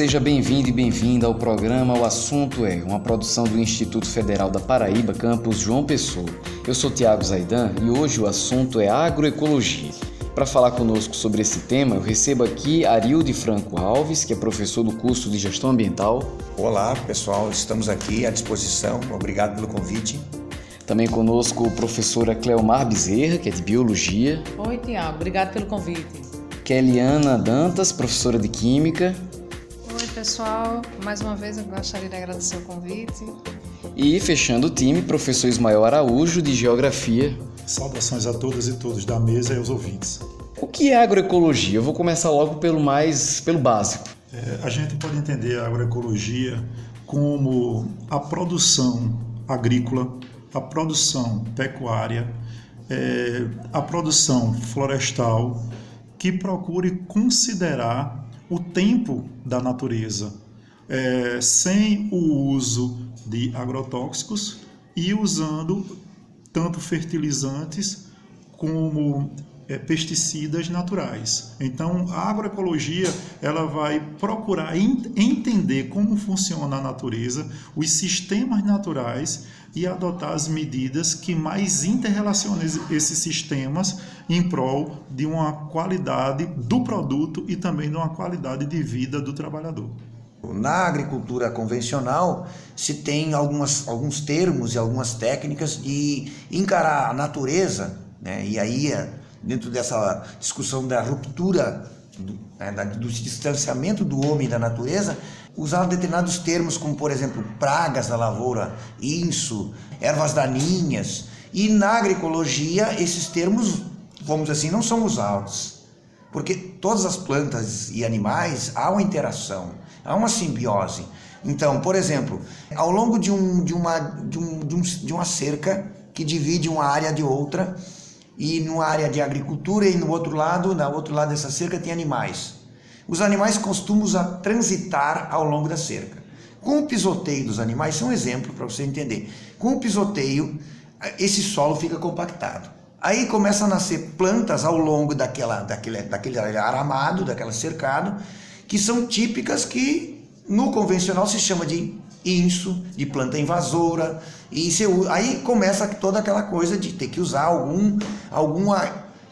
Seja bem-vindo e bem-vinda ao programa O Assunto é, uma produção do Instituto Federal da Paraíba, campus João Pessoa. Eu sou Tiago Zaidan e hoje o assunto é agroecologia. Para falar conosco sobre esse tema, eu recebo aqui Arilde Franco Alves, que é professor do curso de Gestão Ambiental. Olá, pessoal, estamos aqui à disposição. Obrigado pelo convite. Também conosco a professora Cleomar Bezerra, que é de Biologia. Oi, Tiago, obrigado pelo convite. Keliana Dantas, professora de Química. Pessoal, mais uma vez eu gostaria de agradecer o convite. E fechando o time, professor Ismael Araújo, de Geografia. Saudações a todas e todos da mesa e aos ouvintes. O que é agroecologia? Eu vou começar logo pelo mais, pelo básico. É, a gente pode entender a agroecologia como a produção agrícola a produção pecuária, é, a produção florestal, que procure considerar o tempo da natureza, é, sem o uso de agrotóxicos e usando tanto fertilizantes como é, pesticidas naturais. Então, a agroecologia ela vai procurar entender como funciona a natureza, os sistemas naturais e adotar as medidas que mais interrelacionem esses sistemas em prol de uma qualidade do produto e também de uma qualidade de vida do trabalhador. Na agricultura convencional, se tem algumas, alguns termos e algumas técnicas de encarar a natureza, né? e aí dentro dessa discussão da ruptura, do, né, do distanciamento do homem da natureza, usar determinados termos, como por exemplo pragas da lavoura, inso, ervas daninhas. E na agroecologia, esses termos, vamos assim, não são usados. Porque todas as plantas e animais há uma interação, há uma simbiose. Então, por exemplo, ao longo de, um, de, uma, de, um, de, um, de uma cerca que divide uma área de outra, e numa área de agricultura e no outro lado, no outro lado dessa cerca tem animais. Os animais costumam transitar ao longo da cerca. Com o pisoteio dos animais, isso é um exemplo para você entender. Com o pisoteio, esse solo fica compactado. Aí começam a nascer plantas ao longo daquela, daquele, daquele aramado, daquela cercado, que são típicas que no convencional se chama de inso, de planta invasora, e aí começa toda aquela coisa de ter que usar algum, alguma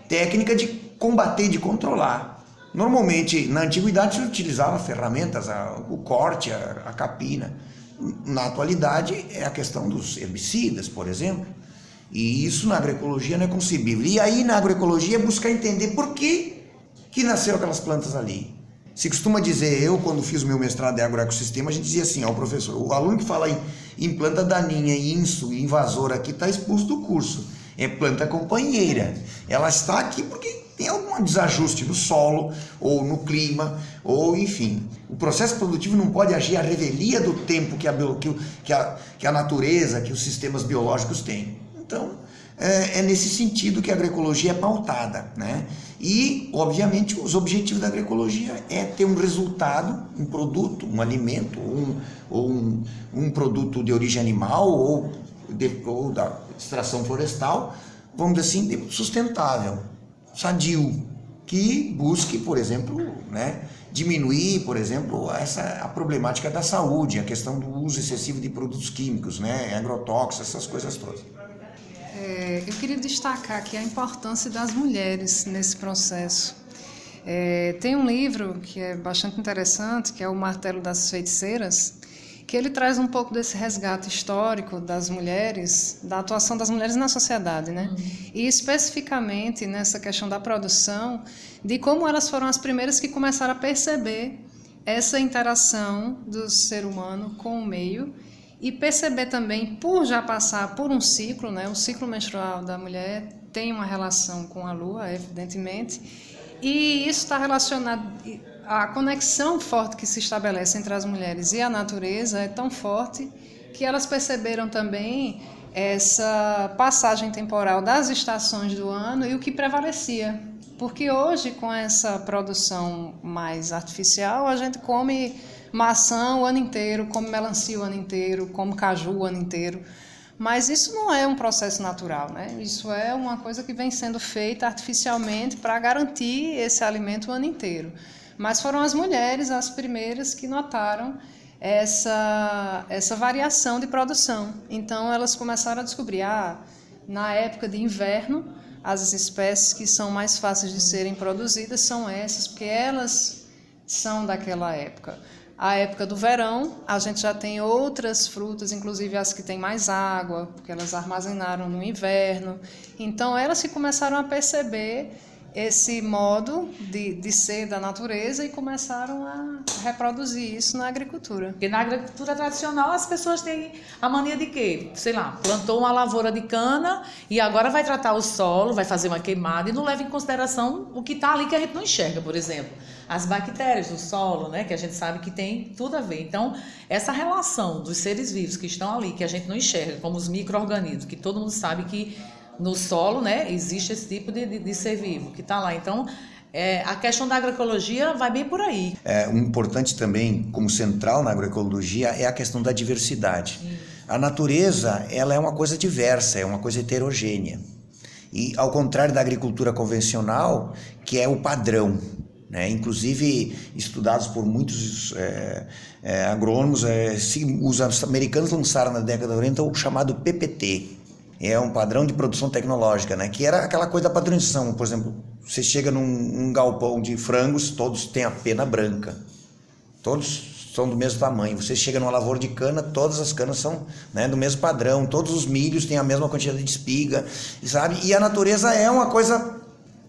técnica de combater, de controlar. Normalmente, na antiguidade, se utilizava ferramentas, a, o corte, a, a capina. Na atualidade, é a questão dos herbicidas, por exemplo. E isso na agroecologia não é concebível. E aí, na agroecologia, é buscar entender por que, que nasceram aquelas plantas ali. Se costuma dizer, eu quando fiz o meu mestrado em agroecossistema, a gente dizia assim, ó, professor, o aluno que fala em, planta daninha, inso, invasora aqui está expulso do curso. É planta companheira. Ela está aqui porque tem algum desajuste no solo, ou no clima, ou enfim. O processo produtivo não pode agir à revelia do tempo que a, que a, que a natureza, que os sistemas biológicos têm. Então, é, é nesse sentido que a agroecologia é pautada, né? E, obviamente, os objetivos da agroecologia é ter um resultado, um produto, um alimento, um, ou um, um produto de origem animal ou, de, ou da extração florestal, vamos dizer assim, sustentável, sadio, que busque, por exemplo, né, diminuir, por exemplo, essa a problemática da saúde, a questão do uso excessivo de produtos químicos, né, agrotóxicos, essas coisas todas. É, eu queria destacar aqui a importância das mulheres nesse processo. É, tem um livro que é bastante interessante, que é O Martelo das Feiticeiras, que ele traz um pouco desse resgate histórico das mulheres, da atuação das mulheres na sociedade, né? Uhum. E especificamente nessa questão da produção, de como elas foram as primeiras que começaram a perceber essa interação do ser humano com o meio e perceber também, por já passar por um ciclo, né, o ciclo menstrual da mulher tem uma relação com a lua, evidentemente, e isso está relacionado. A conexão forte que se estabelece entre as mulheres e a natureza é tão forte que elas perceberam também essa passagem temporal das estações do ano e o que prevalecia. Porque hoje, com essa produção mais artificial, a gente come maçã o ano inteiro, como melancia o ano inteiro, como caju o ano inteiro. Mas isso não é um processo natural, né? Isso é uma coisa que vem sendo feita artificialmente para garantir esse alimento o ano inteiro. Mas foram as mulheres as primeiras que notaram essa, essa variação de produção. Então elas começaram a descobrir, ah, na época de inverno, as espécies que são mais fáceis de serem produzidas são essas, porque elas são daquela época. A época do verão, a gente já tem outras frutas, inclusive as que têm mais água, porque elas armazenaram no inverno. Então, elas que começaram a perceber esse modo de, de ser da natureza e começaram a reproduzir isso na agricultura. Porque na agricultura tradicional as pessoas têm a mania de quê? Sei lá, plantou uma lavoura de cana e agora vai tratar o solo, vai fazer uma queimada e não leva em consideração o que está ali que a gente não enxerga, por exemplo. As bactérias do solo, né, que a gente sabe que tem tudo a ver. Então, essa relação dos seres vivos que estão ali, que a gente não enxerga, como os micro-organismos, que todo mundo sabe que no solo, né, existe esse tipo de, de, de ser vivo que está lá. Então, é, a questão da agroecologia vai bem por aí. É, um importante também, como central na agroecologia, é a questão da diversidade. A natureza, ela é uma coisa diversa, é uma coisa heterogênea. E ao contrário da agricultura convencional, que é o padrão, né? Inclusive, estudados por muitos é, é, agrônomos, é, se, os americanos lançaram na década de 90 o chamado PPT, é um padrão de produção tecnológica, né? Que era aquela coisa da padronização. Por exemplo, você chega num um galpão de frangos, todos têm a pena branca. Todos são do mesmo tamanho. Você chega numa lavoura de cana, todas as canas são né, do mesmo padrão. Todos os milhos têm a mesma quantidade de espiga, sabe? E a natureza é uma coisa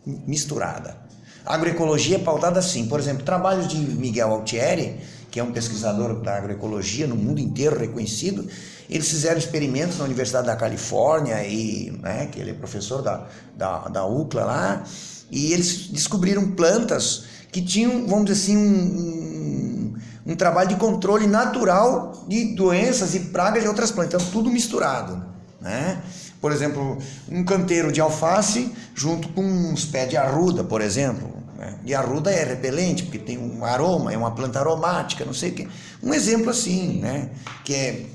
misturada. A agroecologia é pautada assim. Por exemplo, trabalhos de Miguel Altieri, que é um pesquisador da agroecologia no mundo inteiro reconhecido, eles fizeram experimentos na Universidade da Califórnia, e, né, que ele é professor da, da, da UCLA lá, e eles descobriram plantas que tinham, vamos dizer assim, um, um, um trabalho de controle natural de doenças e pragas de outras plantas, então tudo misturado. Né? Por exemplo, um canteiro de alface junto com uns pés de arruda, por exemplo. Né? E arruda é repelente, porque tem um aroma, é uma planta aromática, não sei o quê. Um exemplo assim, né? que é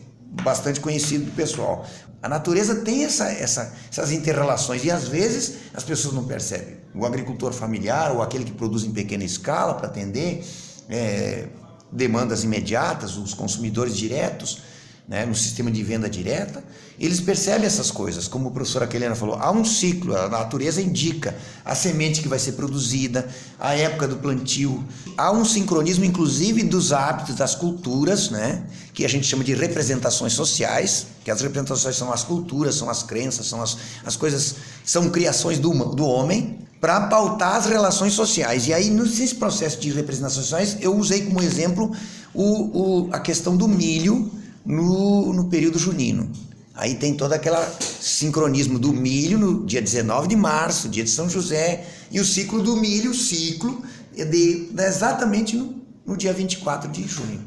bastante conhecido do pessoal. A natureza tem essa, essa, essas interrelações e às vezes as pessoas não percebem. O agricultor familiar ou aquele que produz em pequena escala para atender é, demandas imediatas, os consumidores diretos, né, no sistema de venda direta, eles percebem essas coisas. Como a professora Kelena falou, há um ciclo, a natureza indica a semente que vai ser produzida, a época do plantio. Há um sincronismo, inclusive, dos hábitos, das culturas, né, que a gente chama de representações sociais, que as representações são as culturas, são as crenças, são as, as coisas, são criações do, do homem, para pautar as relações sociais. E aí, nesse processo de representações sociais, eu usei como exemplo o, o, a questão do milho no, no período junino. Aí tem todo aquele sincronismo do milho no dia 19 de março, dia de São José, e o ciclo do milho, o ciclo, é de, exatamente no, no dia 24 de junho.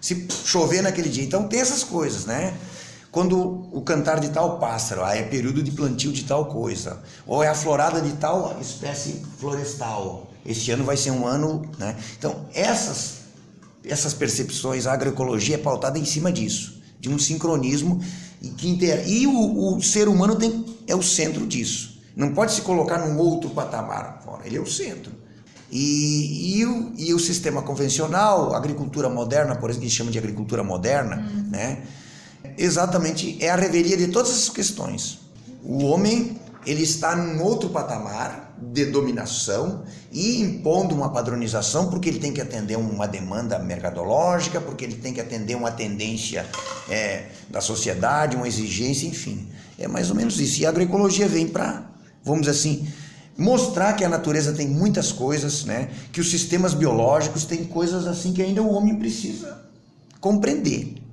Se chover naquele dia. Então tem essas coisas, né? Quando o cantar de tal pássaro, aí é período de plantio de tal coisa, ou é a florada de tal espécie florestal. Este ano vai ser um ano, né? Então, essas essas percepções, a agroecologia é pautada em cima disso, de um sincronismo e que inter... e o, o, ser humano tem é o centro disso. Não pode se colocar num outro patamar fora, ele é o centro. E, e, o, e o sistema convencional, a agricultura moderna, por exemplo, que a gente chama de agricultura moderna, uhum. né? Exatamente é a revelia de todas essas questões. O homem ele está num outro patamar de dominação e impondo uma padronização porque ele tem que atender uma demanda mercadológica, porque ele tem que atender uma tendência é, da sociedade, uma exigência, enfim. É mais ou menos isso. E a agroecologia vem para, vamos dizer assim, mostrar que a natureza tem muitas coisas, né? que os sistemas biológicos têm coisas assim que ainda o homem precisa compreender.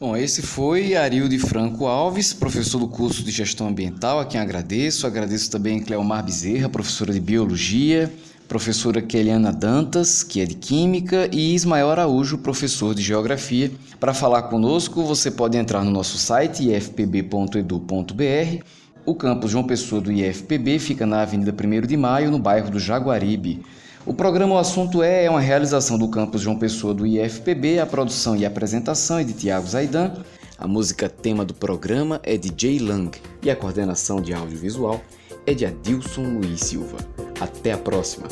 Bom, esse foi Arilde Franco Alves, professor do curso de Gestão Ambiental, a quem agradeço. Agradeço também Cleomar Bezerra, professora de Biologia, professora Keliana Dantas, que é de Química, e Ismael Araújo, professor de Geografia. Para falar conosco, você pode entrar no nosso site ifpb.edu.br. O campus João Pessoa do IFPB fica na Avenida 1 de Maio, no bairro do Jaguaribe. O programa O Assunto É é uma realização do campus João Pessoa do IFPB, a produção e apresentação é de Tiago Zaidan, a música tema do programa é de Jay Lang e a coordenação de audiovisual é de Adilson Luiz Silva. Até a próxima!